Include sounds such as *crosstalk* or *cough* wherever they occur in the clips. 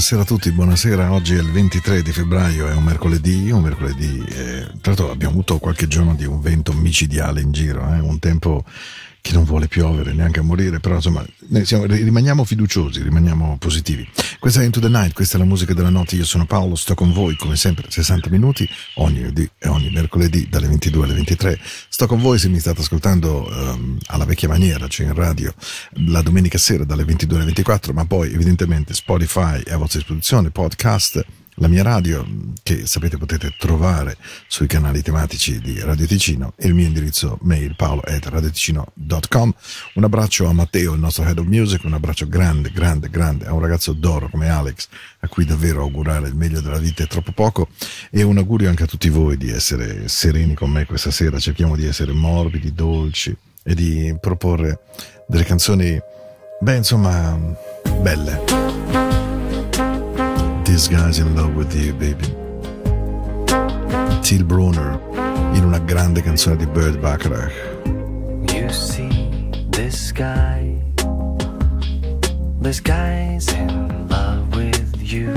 buonasera a tutti, buonasera. Oggi è il 23 di febbraio, è un mercoledì, un mercoledì. eh, tra l'altro abbiamo avuto qualche giorno di un vento micidiale in giro, eh, un tempo che non vuole piovere neanche a morire, però insomma siamo- rimaniamo fiduciosi, rimaniamo positivi. Questa è Into the Night, questa è la musica della notte, io sono Paolo, sto con voi come sempre 60 minuti ogni, lunedì e ogni mercoledì dalle 22 alle 23. Sto con voi se mi state ascoltando ehm, alla vecchia maniera, cioè in radio, la domenica sera dalle 22 alle 24, ma poi evidentemente Spotify è a vostra disposizione, podcast, la mia radio, che sapete potete trovare sui canali tematici di Radio Ticino, e il mio indirizzo mail paolo.radioticino.com. Un abbraccio a Matteo, il nostro head of music, un abbraccio grande, grande, grande a un ragazzo d'oro come Alex, a cui davvero augurare il meglio della vita è troppo poco, e un augurio anche a tutti voi di essere sereni con me questa sera. Cerchiamo di essere morbidi, dolci e di proporre delle canzoni, beh, insomma, belle. This guy's in love with you, baby. Till Brunner in una grande canzone di Burt Bacharach. You see this guy, this guy's in love with you.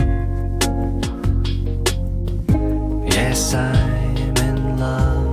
Yes, I'm in love.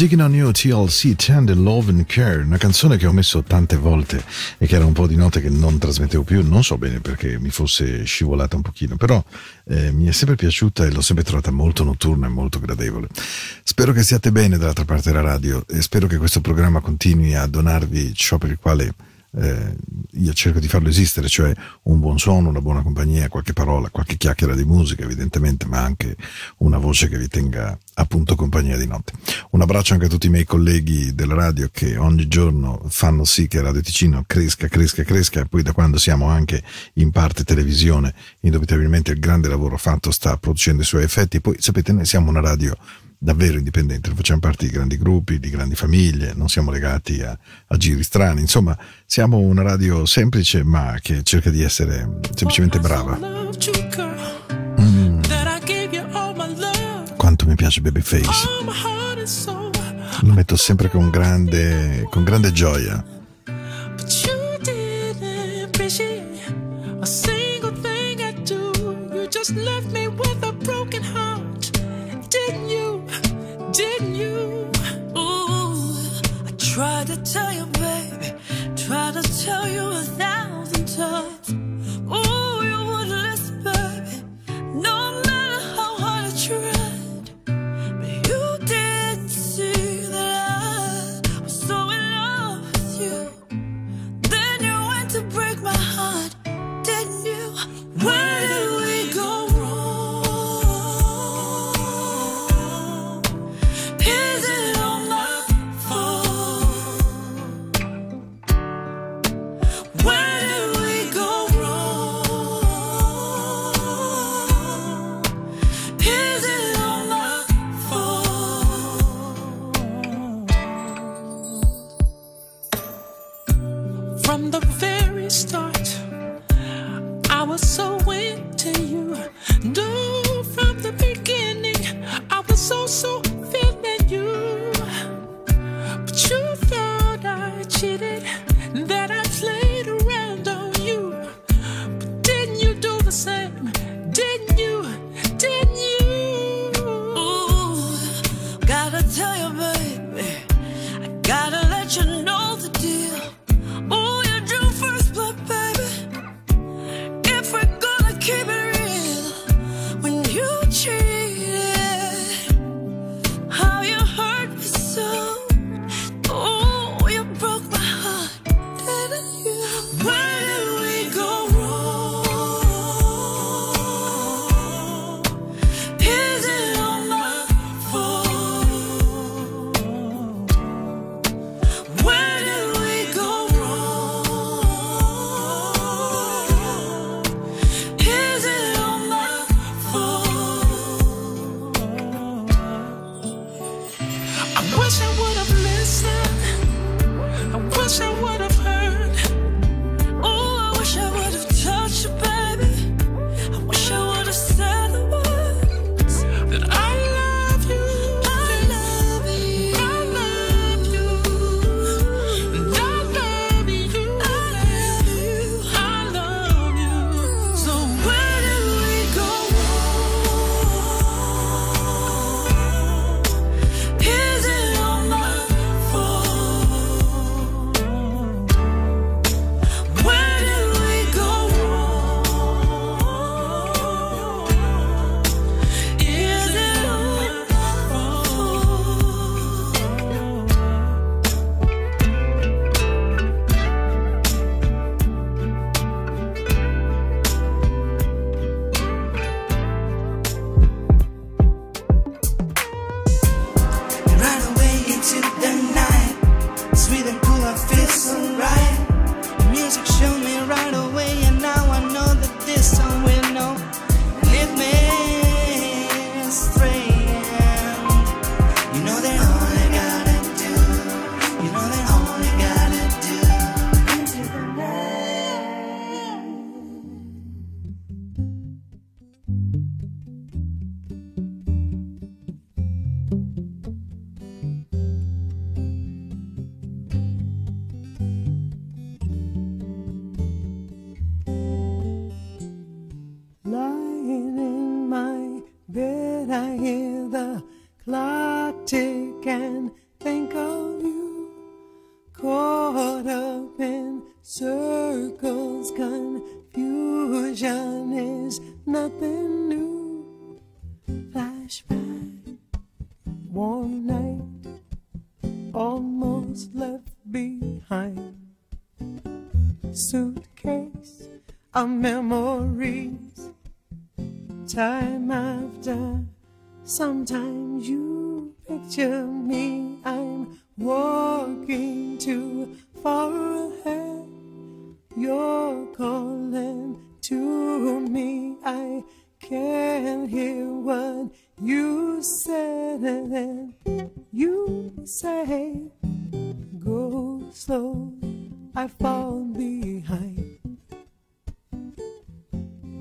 Digging on You TLC Tender Love and Care, una canzone che ho messo tante volte e che era un po' di note che non trasmettevo più, non so bene perché mi fosse scivolata un pochino, però eh, mi è sempre piaciuta e l'ho sempre trovata molto notturna e molto gradevole. Spero che siate bene dall'altra parte della radio e spero che questo programma continui a donarvi ciò per il quale eh, io cerco di farlo esistere, cioè un buon suono, una buona compagnia, qualche parola, qualche chiacchiera di musica evidentemente, ma anche una voce che vi tenga appunto compagnia di notte. Un abbraccio anche a tutti i miei colleghi della radio che ogni giorno fanno sì che Radio Ticino cresca, cresca, cresca e poi da quando siamo anche in parte televisione, indubitabilmente il grande lavoro fatto sta producendo i suoi effetti. Poi sapete, noi siamo una radio davvero indipendente, non facciamo parte di grandi gruppi, di grandi famiglie, non siamo legati a, a giri strani, insomma siamo una radio semplice ma che cerca di essere semplicemente brava. Mm, quanto mi piace Babyface, lo metto sempre con grande, con grande gioia. A single thing I do. You just left me with a broken heart. Tried to tell you, baby. Try to tell you a thousand times. I was so into you. Do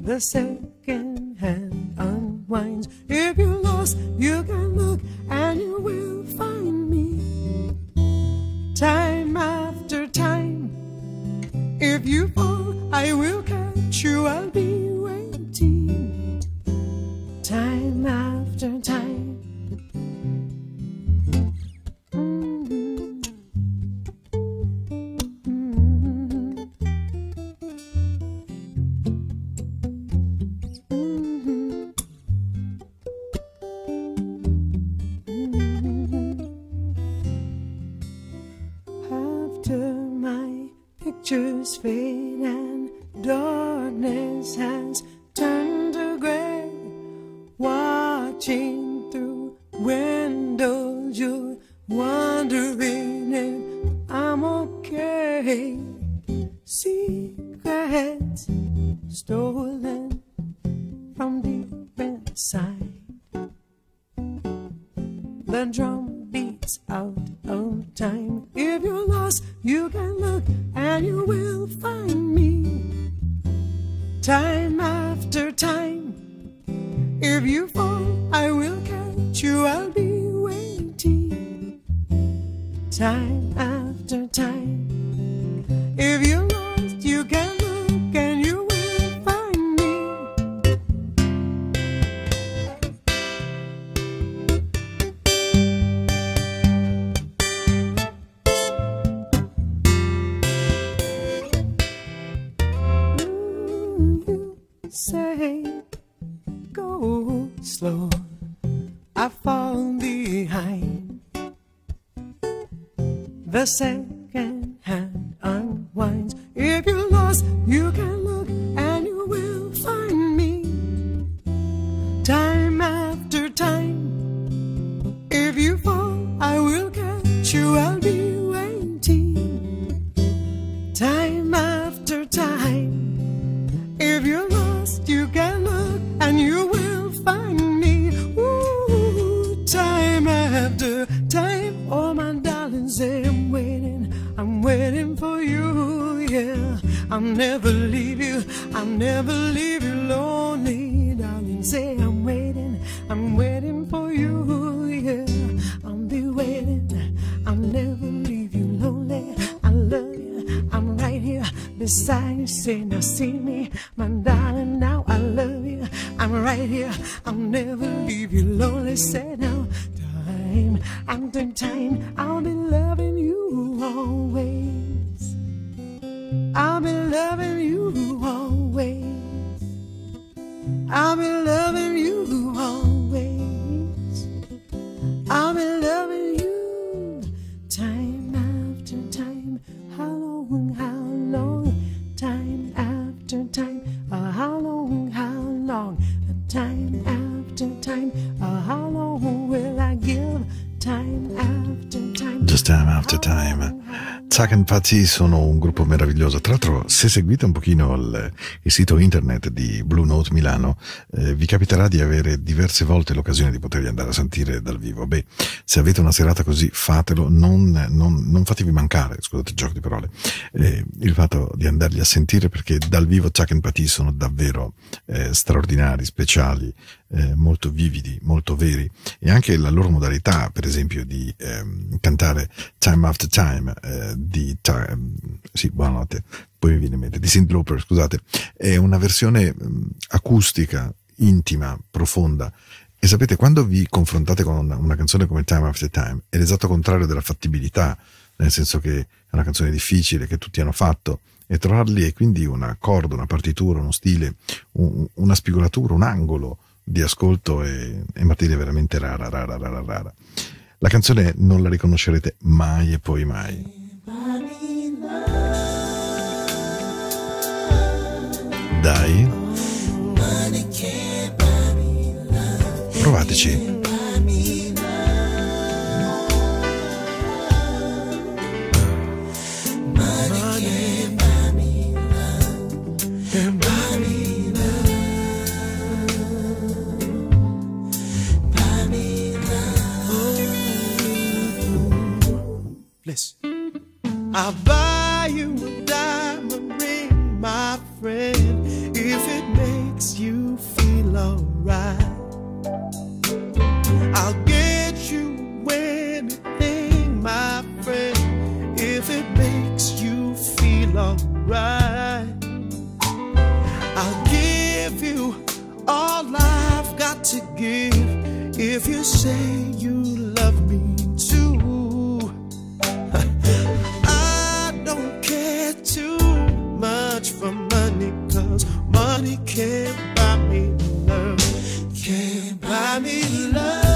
the second hand unwinds. If you lost, you can per Saken Pazzi sono un gruppo meraviglioso. Tra l'altro, se seguite un pochino il, il sito internet di Blue Note Milano, eh, vi capiterà di avere diverse volte l'occasione di poterli andare a sentire dal vivo. Beh, se avete una serata così, fatelo, non, non, non fatevi mancare, scusate il gioco di parole, eh, il fatto di andarli a sentire perché dal vivo Saken Pazzi sono davvero eh, straordinari, speciali, eh, molto vividi, molto veri e anche la loro modalità, per esempio, di ehm, cantare Time After Time eh, di ehm, sì, buonanotte, poi mi viene in mente, di Cynd Lauper, scusate, è una versione acustica, intima, profonda. E sapete, quando vi confrontate con una, una canzone come Time After Time, è l'esatto contrario della fattibilità, nel senso che è una canzone difficile, che tutti hanno fatto, e trovarli è quindi un accordo, una partitura, uno stile, un, una spigolatura, un angolo di ascolto è, è materia veramente rara, rara, rara, rara. La canzone non la riconoscerete mai e poi mai. Dai. Provateci. Listen. I'll buy alright. I'll give you all I've got to give if you say you love me too. *laughs* I don't care too much for money, cause money can't buy me love. Can't buy me love.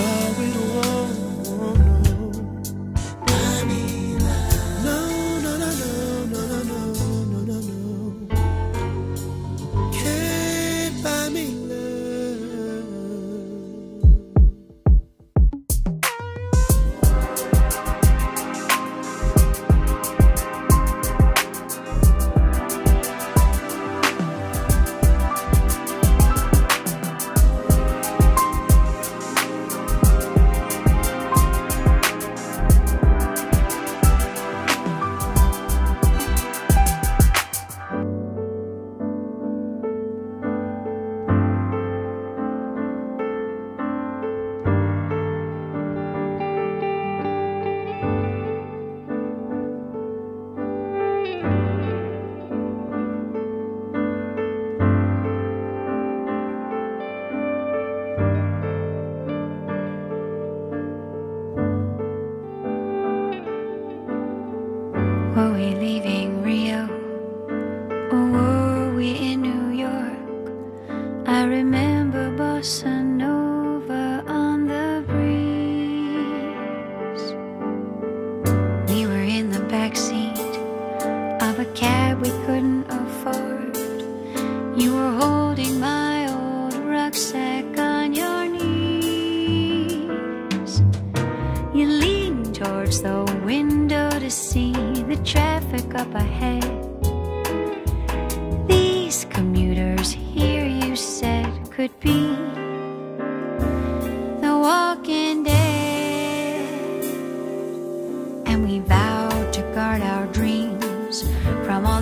go with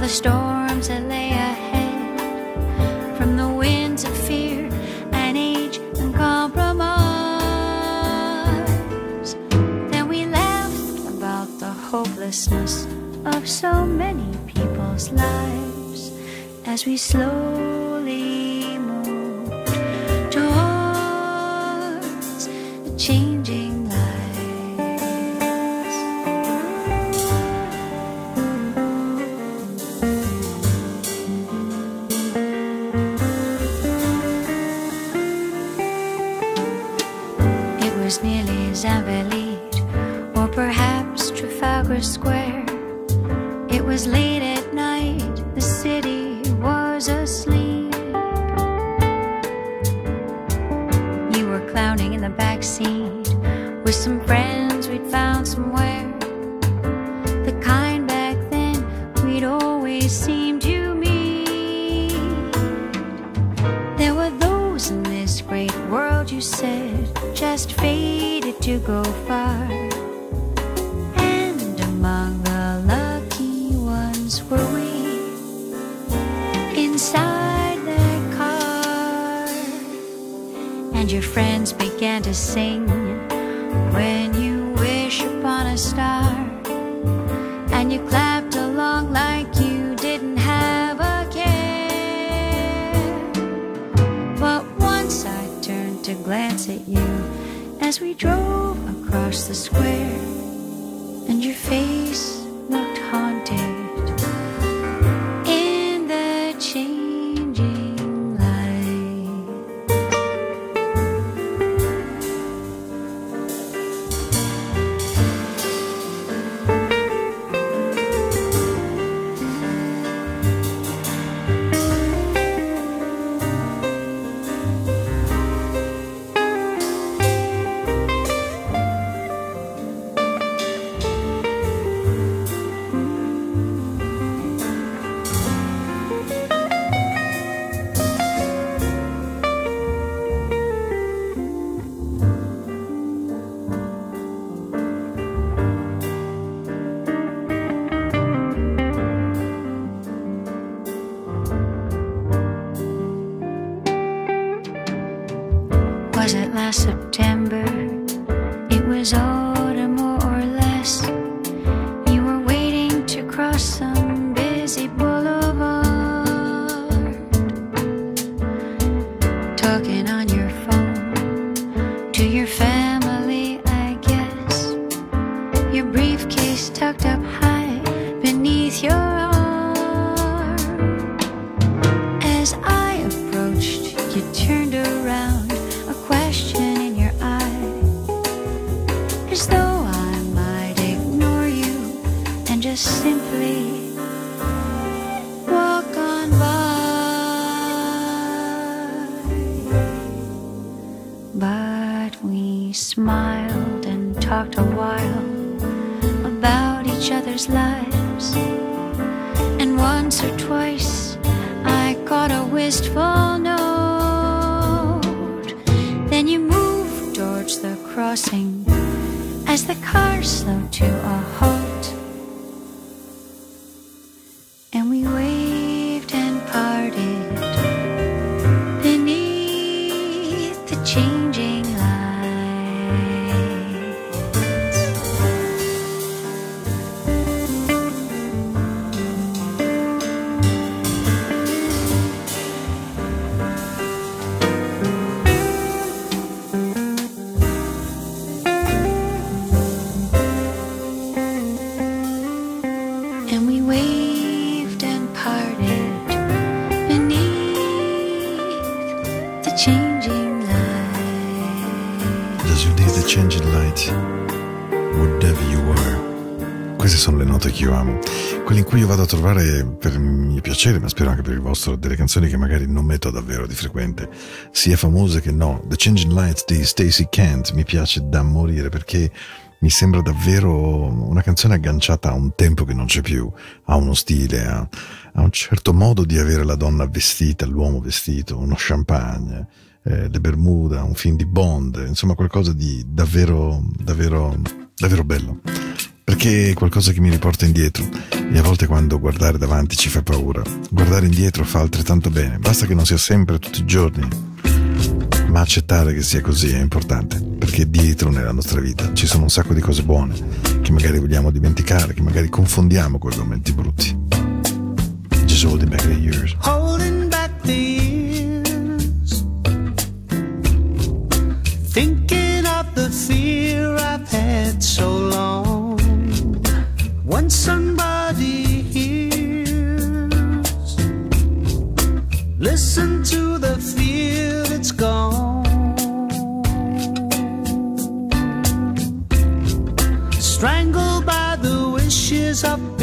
the storms that lay ahead, from the winds of fear and age and compromise. Then we laughed about the hopelessness of so many people's lives as we slowly. quelli in cui io vado a trovare per il mio piacere, ma spero anche per il vostro, delle canzoni che magari non metto davvero di frequente, sia famose che no. The Changing Lights di Stacey Kent mi piace da morire perché mi sembra davvero una canzone agganciata a un tempo che non c'è più, a uno stile, a, a un certo modo di avere la donna vestita, l'uomo vestito, uno champagne, eh, le Bermuda, un film di Bond, insomma qualcosa di davvero, davvero, davvero bello. Perché è qualcosa che mi riporta indietro e a volte quando guardare davanti ci fa paura, guardare indietro fa altrettanto bene, basta che non sia sempre tutti i giorni, ma accettare che sia così è importante, perché dietro nella nostra vita ci sono un sacco di cose buone che magari vogliamo dimenticare, che magari confondiamo con i momenti brutti. Just holding back the years. holding back the years, thinking of the fear I've had so long. Somebody hears, listen to the fear that's gone. Strangled by the wishes of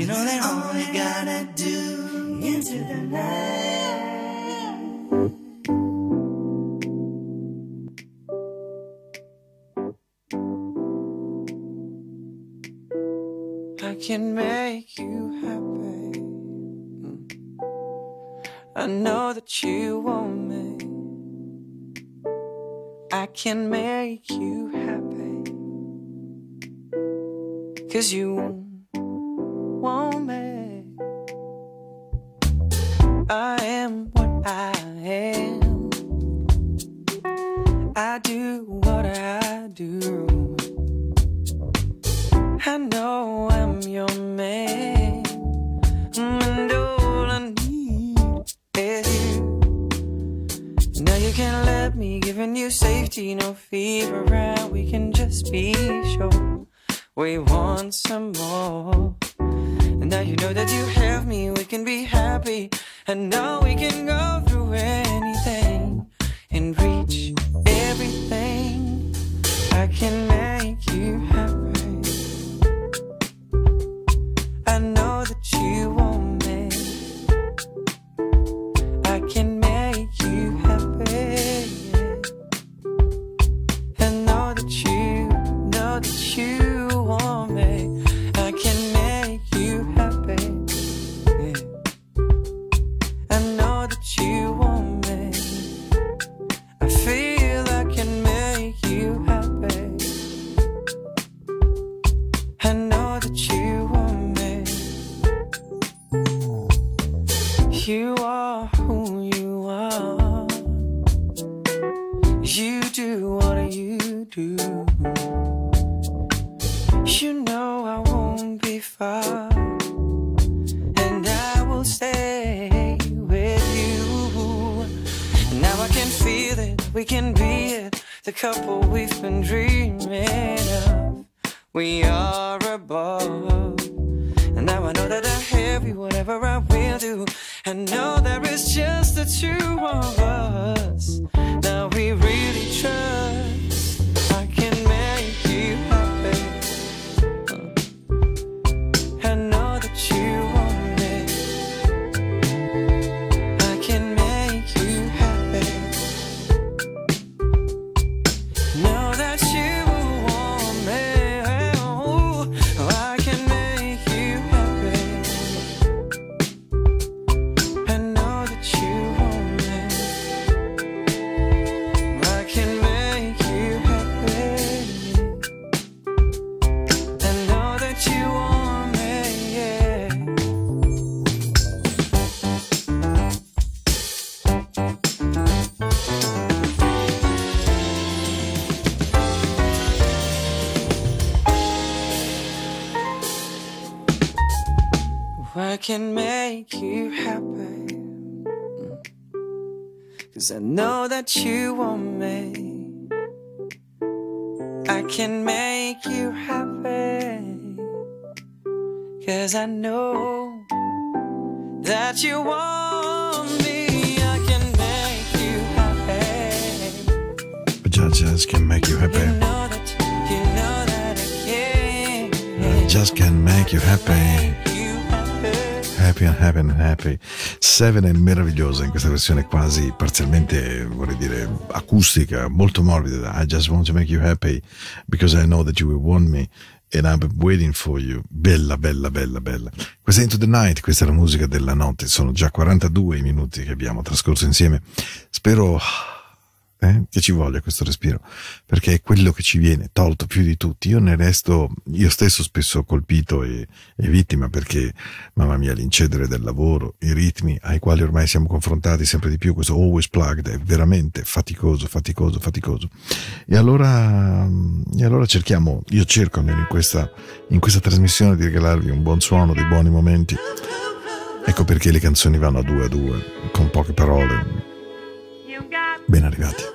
you know that all I gotta do into the night. I can make you happy. I know that you want me. I can make you happy. Cause you want couple I know that you want me. I can make you happy. But just, just can make you You happy. know that, you know that I can. Just can make you happy. Make you happy. Happy and happy and happy. Seven è meravigliosa in questa versione quasi parzialmente, vorrei dire, acustica, molto morbida. I just want to make you happy because I know that you will want me and been waiting for you. Bella, bella, bella, bella. Questa è Into the Night, questa è la musica della notte. Sono già 42 i minuti che abbiamo trascorso insieme. Spero eh, che ci voglia questo respiro, perché è quello che ci viene tolto più di tutti. Io ne resto, io stesso spesso colpito e, e vittima perché, mamma mia, l'incedere del lavoro, i ritmi ai quali ormai siamo confrontati sempre di più, questo always plugged è veramente faticoso, faticoso, faticoso. E allora, e allora cerchiamo, io cerco almeno in questa, in questa trasmissione di regalarvi un buon suono, dei buoni momenti. Ecco perché le canzoni vanno a due a due, con poche parole. Ben arrivati.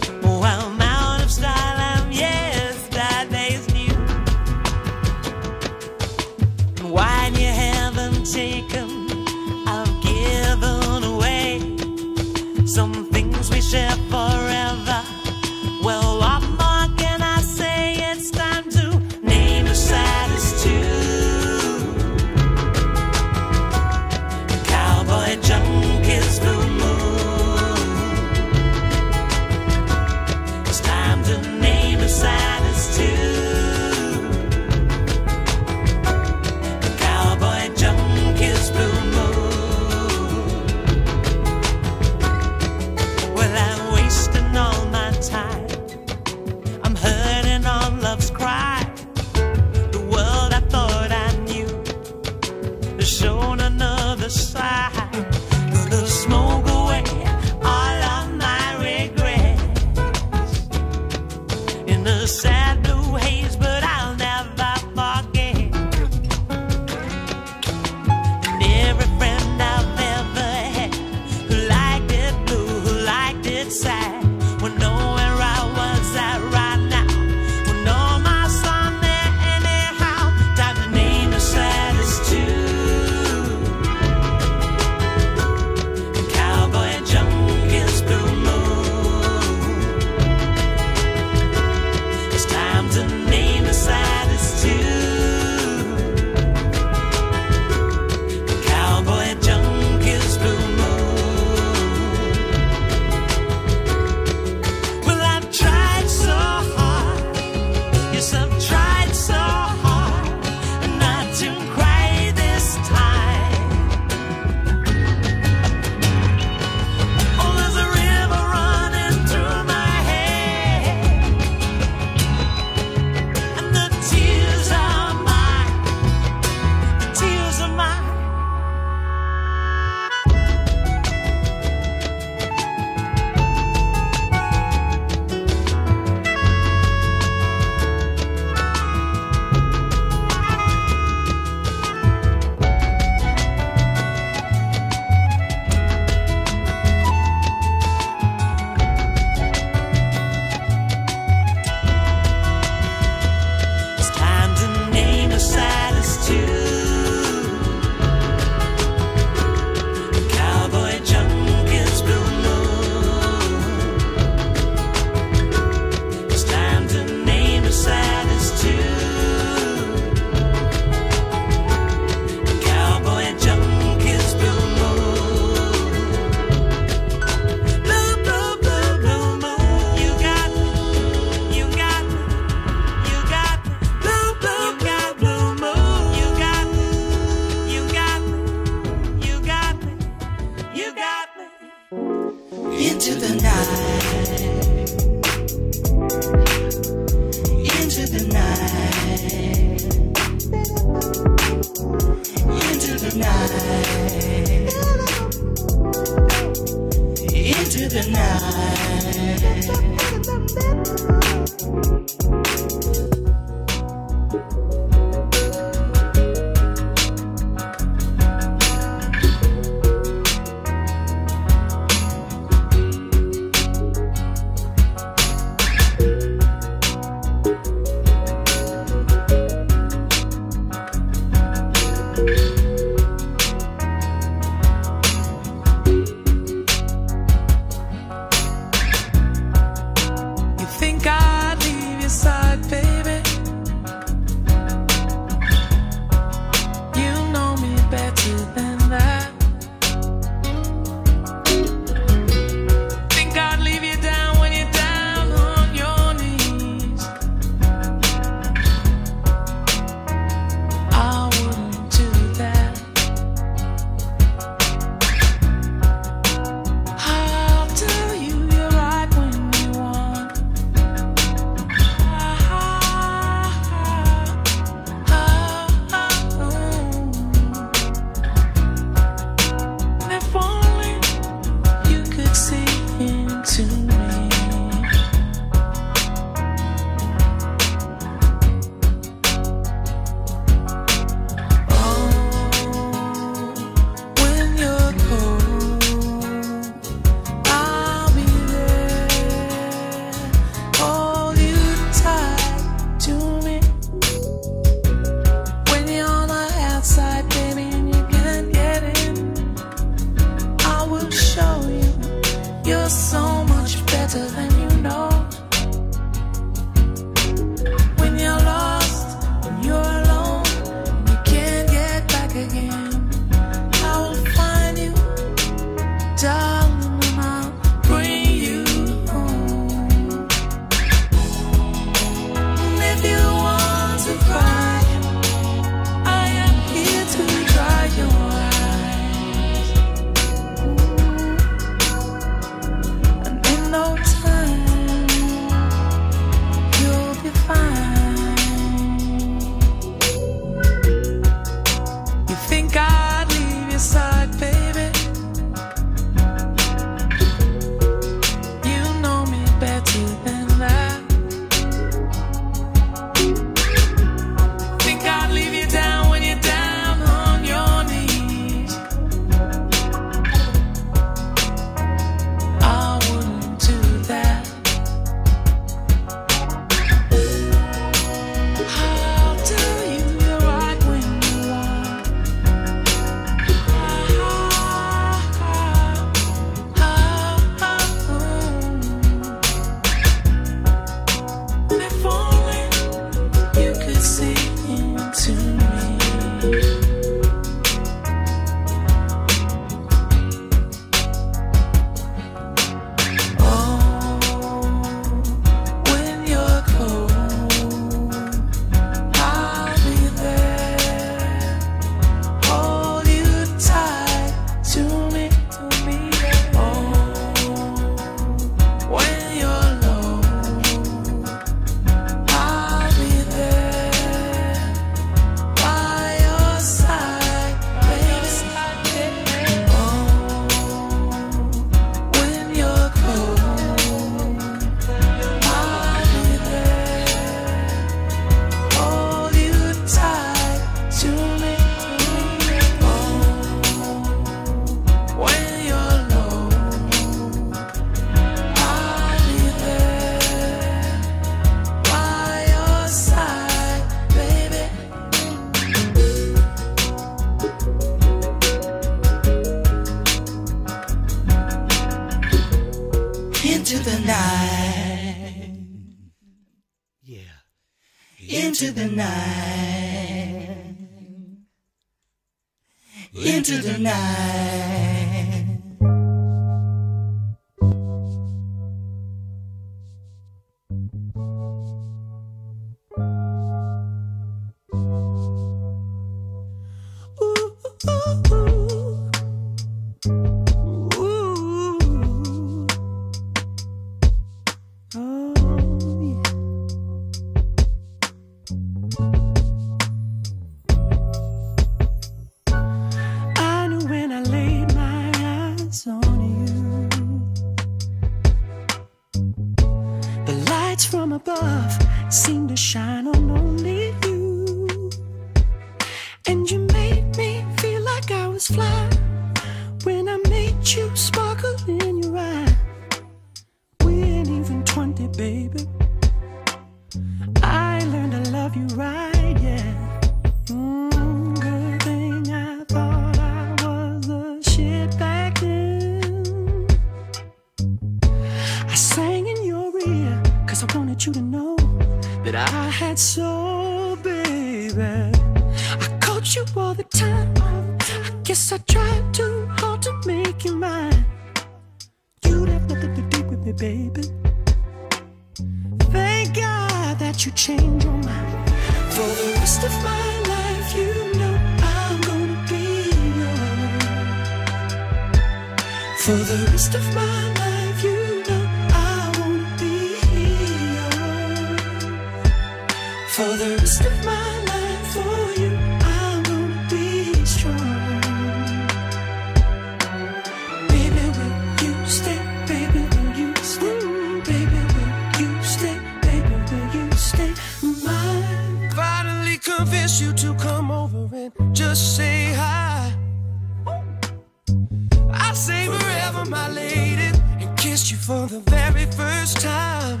For the very first time.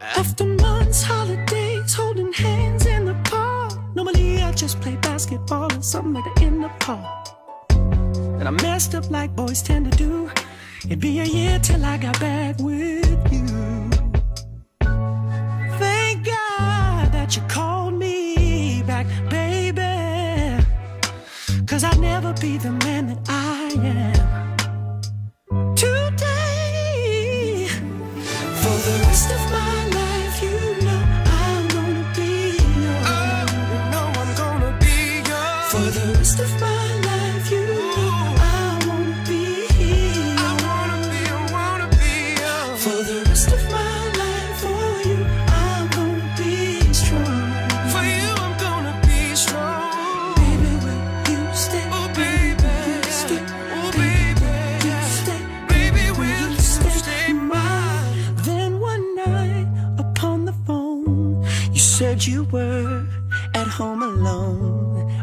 After months, holidays, holding hands in the park. Normally, I just play basketball or something like that in the park. And I messed up like boys tend to do. It'd be a year till I got back with you. Thank God that you called me back, baby. Cause I'd never be the man that I am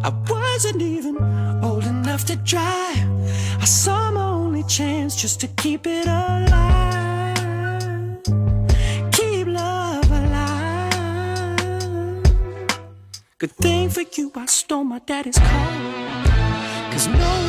I wasn't even old enough to drive. I saw my only chance just to keep it alive. Keep love alive. Good thing for you, I stole my daddy's car. Cause no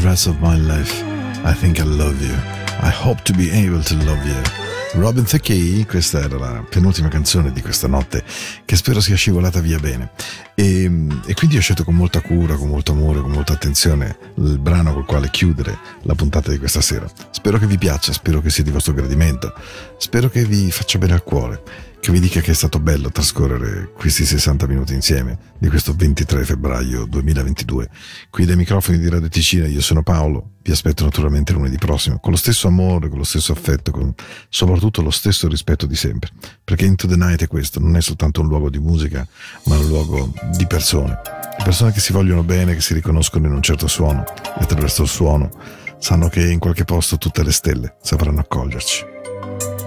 the rest of my life, I think I love you. I hope to be able to love you. Robin Thicke, questa era la penultima canzone di questa notte che spero sia scivolata via bene. E, e quindi ho scelto con molta cura, con molto amore, con molta attenzione il brano col quale chiudere la puntata di questa sera. Spero che vi piaccia, spero che sia di vostro gradimento, spero che vi faccia bene al cuore, che vi dica che è stato bello trascorrere questi 60 minuti insieme di questo 23 febbraio 2022. Qui dai microfoni di Radio Ticina io sono Paolo, vi aspetto naturalmente lunedì prossimo con lo stesso amore, con lo stesso affetto, con soprattutto lo stesso rispetto di sempre, perché Into the Night è questo, non è soltanto un luogo di musica, ma un luogo di persone, di persone che si vogliono bene, che si riconoscono in un certo suono e attraverso il suono sanno che in qualche posto tutte le stelle sapranno accoglierci.